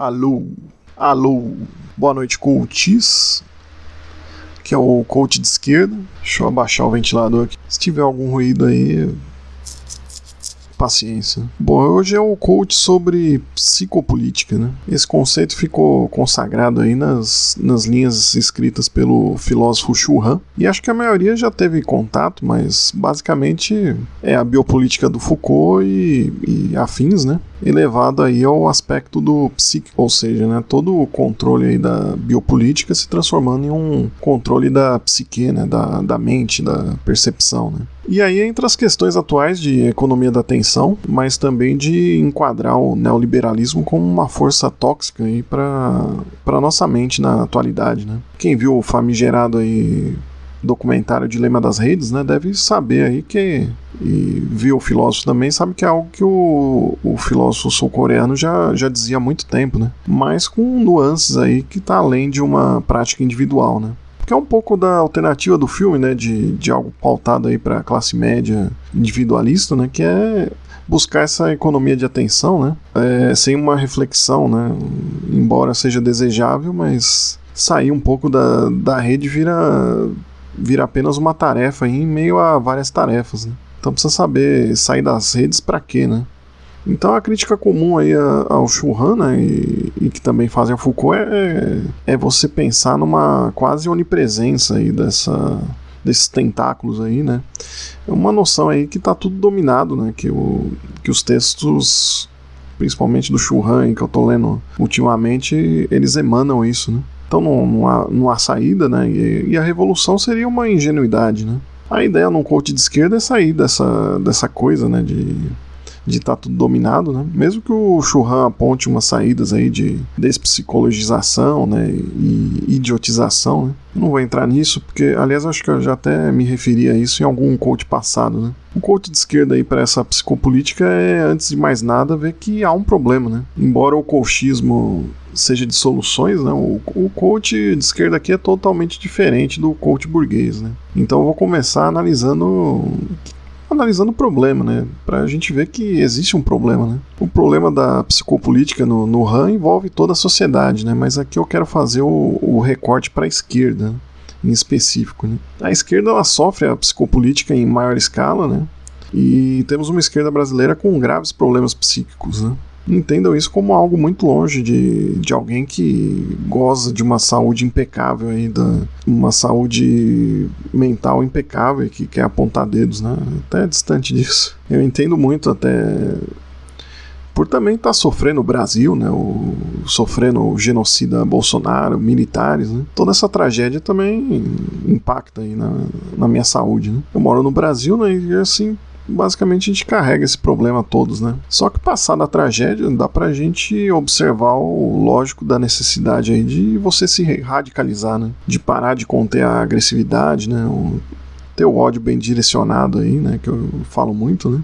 Alô, alô, boa noite, coaches. Que é o coach de esquerda. Deixa eu abaixar o ventilador aqui. Se tiver algum ruído aí, paciência. Bom, hoje é o coach sobre psicopolítica, né? Esse conceito ficou consagrado aí nas, nas linhas escritas pelo filósofo Han, e acho que a maioria já teve contato, mas basicamente é a biopolítica do Foucault e, e afins, né? Elevado aí ao aspecto do psíquico, ou seja, né, todo o controle aí da biopolítica se transformando em um controle da psique, né, da, da mente, da percepção. Né. E aí entra as questões atuais de economia da atenção, mas também de enquadrar o neoliberalismo como uma força tóxica para a nossa mente na atualidade. Né. Quem viu o famigerado aí documentário Dilema das Redes, né, deve saber aí que e viu o filósofo também, sabe que é algo que o, o filósofo sul-coreano já, já dizia há muito tempo, né? Mas com nuances aí que tá além de uma prática individual, né? Que é um pouco da alternativa do filme, né? De, de algo pautado aí para a classe média individualista, né? Que é buscar essa economia de atenção, né? É, sem uma reflexão, né? Embora seja desejável, mas sair um pouco da, da rede vira vira apenas uma tarefa em meio a várias tarefas. Né? Então precisa saber sair das redes para quê, né? Então a crítica comum aí ao Churran, né, e, e, que também fazem a Foucault, é, é você pensar numa quase onipresença aí dessa, desses tentáculos aí, né? É uma noção aí que está tudo dominado, né? Que, o, que os textos, principalmente do Churran, que eu estou lendo ultimamente, eles emanam isso, né? Então não, não, há, não há saída, né? E, e, a revolução seria uma ingenuidade, né? A ideia num coach de esquerda é sair dessa, dessa coisa, né? De de estar tá tudo dominado, né? Mesmo que o Churran aponte umas saídas aí de despsicologização, né, e idiotização, né? não vou entrar nisso, porque, aliás, acho que eu já até me referi a isso em algum coach passado, né? O coach de esquerda aí para essa psicopolítica é, antes de mais nada, ver que há um problema, né? Embora o coachismo seja de soluções, né? O, o coach de esquerda aqui é totalmente diferente do coach burguês, né? Então eu vou começar analisando analisando o problema, né? Pra gente ver que existe um problema, né? O problema da psicopolítica no, no RAM envolve toda a sociedade, né? Mas aqui eu quero fazer o, o recorte para a esquerda, em específico. Né? A esquerda ela sofre a psicopolítica em maior escala, né? E temos uma esquerda brasileira com graves problemas psíquicos, né? Entendam isso como algo muito longe de, de alguém que goza de uma saúde impecável ainda, uma saúde mental impecável que quer apontar dedos, né? Até distante disso. Eu entendo muito até por também estar tá sofrendo o Brasil, né, o, sofrendo o genocida Bolsonaro, militares, né, toda essa tragédia também impacta aí na, na minha saúde. Né. Eu moro no Brasil, né, e assim basicamente a gente carrega esse problema todos, né? Só que passada a tragédia, dá pra gente observar o lógico da necessidade aí de você se radicalizar, né? De parar de conter a agressividade, né? O, ter o ódio bem direcionado aí, né? Que eu falo muito, né?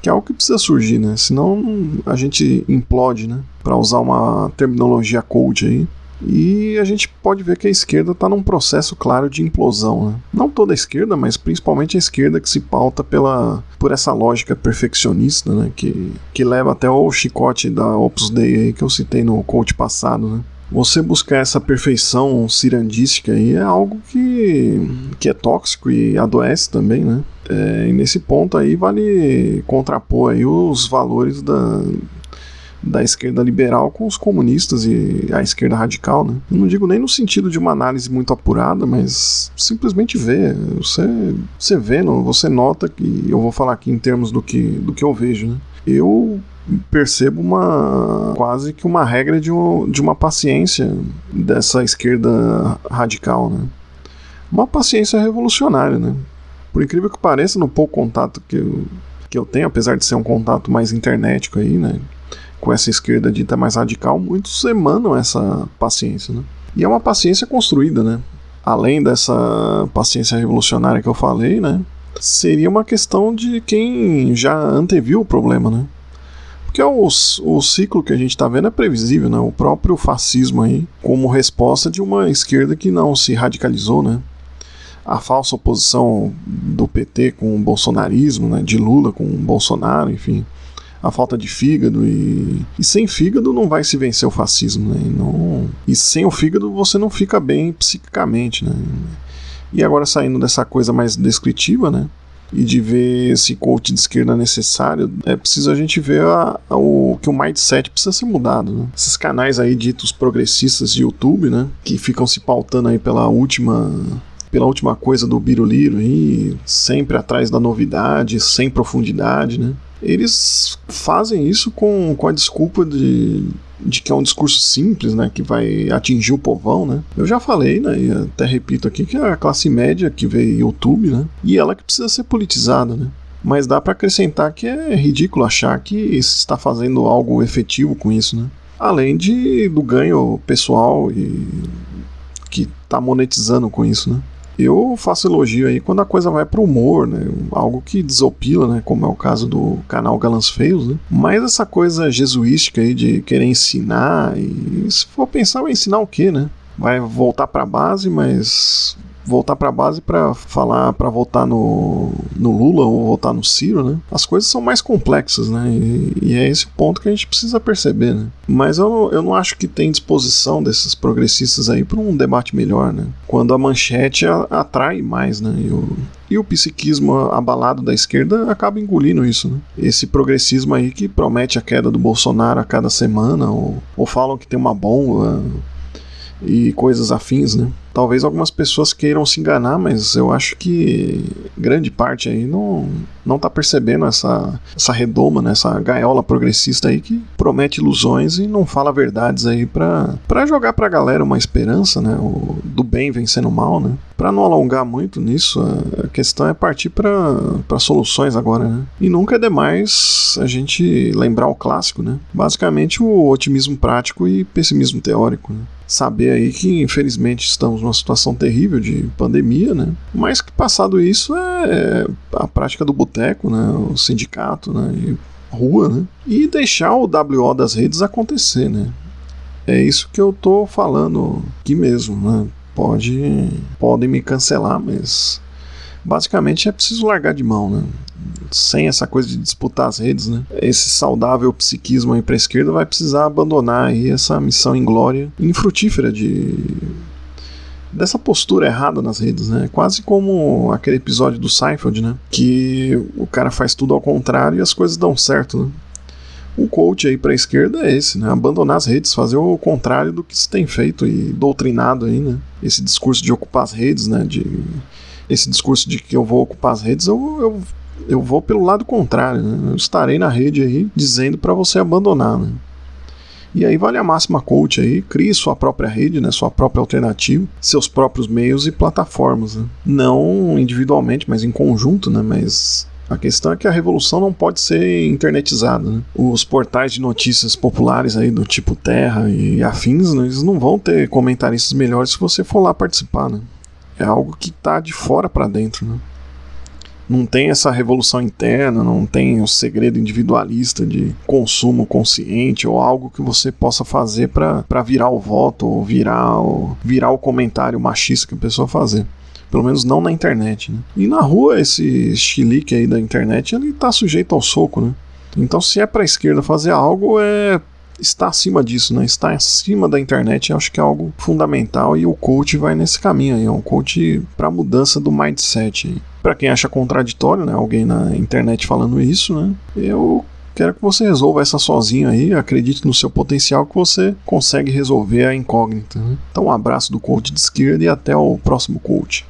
Que é algo que precisa surgir, né? Senão a gente implode, né? Para usar uma terminologia coach aí. E a gente pode ver que a esquerda está num processo claro de implosão. Né? Não toda a esquerda, mas principalmente a esquerda que se pauta pela, por essa lógica perfeccionista, né? que, que leva até o chicote da Opus Dei que eu citei no coach passado. Né? Você buscar essa perfeição cirandística aí é algo que, que é tóxico e adoece também, né? É, e nesse ponto aí vale contrapor aí os valores da, da esquerda liberal com os comunistas e a esquerda radical, né? Eu não digo nem no sentido de uma análise muito apurada, mas simplesmente ver. Você, você vê, você nota que eu vou falar aqui em termos do que, do que eu vejo, né? Eu percebo uma quase que uma regra de, um, de uma paciência dessa esquerda radical, né? Uma paciência revolucionária, né? Por incrível que pareça, no pouco contato que eu, que eu tenho, apesar de ser um contato mais internetico aí, né? Com essa esquerda dita mais radical, muitos emanam essa paciência. Né? E é uma paciência construída, né? Além dessa paciência revolucionária que eu falei, né? Seria uma questão de quem já anteviu o problema, né? Porque o, o ciclo que a gente está vendo é previsível, né? O próprio fascismo aí, como resposta de uma esquerda que não se radicalizou, né? A falsa oposição do PT com o bolsonarismo, né? De Lula com o Bolsonaro, enfim a falta de fígado e, e sem fígado não vai se vencer o fascismo, né? E, não, e sem o fígado você não fica bem psiquicamente, né? E agora saindo dessa coisa mais descritiva, né? E de ver esse coach de esquerda necessário, é preciso a gente ver a, a, o, que o mindset precisa ser mudado. Né? Esses canais aí ditos progressistas de YouTube, né? Que ficam se pautando aí pela última pela última coisa do Biruliro aí, sempre atrás da novidade, sem profundidade, né? Eles fazem isso com, com a desculpa de, de que é um discurso simples, né, que vai atingir o povão, né? Eu já falei, né, e até repito aqui que é a classe média que vê YouTube, né, e ela que precisa ser politizada, né? Mas dá para acrescentar que é ridículo achar que se está fazendo algo efetivo com isso, né? Além de do ganho pessoal e que está monetizando com isso, né? Eu faço elogio aí quando a coisa vai pro humor, né? Algo que desopila, né? Como é o caso do canal Galãs Feios, né? Mas essa coisa jesuística aí de querer ensinar, e se for pensar, vai ensinar o quê, né? Vai voltar pra base, mas voltar para a base para falar para votar no, no Lula ou votar no Ciro, né? As coisas são mais complexas, né? E, e é esse ponto que a gente precisa perceber, né? Mas eu, eu não acho que tem disposição desses progressistas aí para um debate melhor, né? Quando a manchete a, atrai mais, né? E o, e o psiquismo abalado da esquerda acaba engolindo isso, né? Esse progressismo aí que promete a queda do Bolsonaro a cada semana, ou, ou falam que tem uma bomba e coisas afins, né? Talvez algumas pessoas queiram se enganar, mas eu acho que grande parte aí não, não tá percebendo essa, essa redoma, né, essa gaiola progressista aí que promete ilusões e não fala verdades aí pra, pra jogar pra galera uma esperança, né, o, do bem vencendo o mal, né. Pra não alongar muito nisso, a, a questão é partir para soluções agora, né. E nunca é demais a gente lembrar o clássico, né. Basicamente o otimismo prático e pessimismo teórico, né saber aí que infelizmente estamos numa situação terrível de pandemia, né? Mas que passado isso é a prática do boteco, né? O sindicato, né? E rua, né? E deixar o WO das redes acontecer, né? É isso que eu tô falando aqui mesmo, né? Pode, podem me cancelar, mas basicamente é preciso largar de mão, né? sem essa coisa de disputar as redes, né? Esse saudável psiquismo aí pra esquerda vai precisar abandonar aí essa missão inglória infrutífera de dessa postura errada nas redes, né? Quase como aquele episódio do Seinfeld, né? Que o cara faz tudo ao contrário e as coisas dão certo, né? O coach aí para a esquerda é esse, né? Abandonar as redes, fazer o contrário do que se tem feito e doutrinado aí, né? Esse discurso de ocupar as redes, né? De esse discurso de que eu vou ocupar as redes, eu, eu eu vou pelo lado contrário, né? eu estarei na rede aí dizendo para você abandonar. Né? E aí vale a máxima coach aí, crie sua própria rede, né, sua própria alternativa, seus próprios meios e plataformas. Né? Não individualmente, mas em conjunto, né? Mas a questão é que a revolução não pode ser internetizada. Né? Os portais de notícias populares aí do tipo Terra e afins, né, eles não vão ter comentaristas melhores se você for lá participar. Né? É algo que está de fora para dentro. Né? não tem essa revolução interna, não tem o segredo individualista de consumo consciente ou algo que você possa fazer para virar o voto ou virar o, virar o comentário machista que a pessoa fazer. Pelo menos não na internet, né? E na rua, esse chilique aí da internet, ele tá sujeito ao soco, né? Então, se é para a esquerda fazer algo, é está acima disso, né? Está acima da internet, acho que é algo fundamental e o coach vai nesse caminho aí, é um coach para mudança do mindset. Para quem acha contraditório, né, alguém na internet falando isso, né? Eu quero que você resolva essa sozinho aí, acredite no seu potencial que você consegue resolver a incógnita. Né? Então, um abraço do coach de esquerda e até o próximo coach.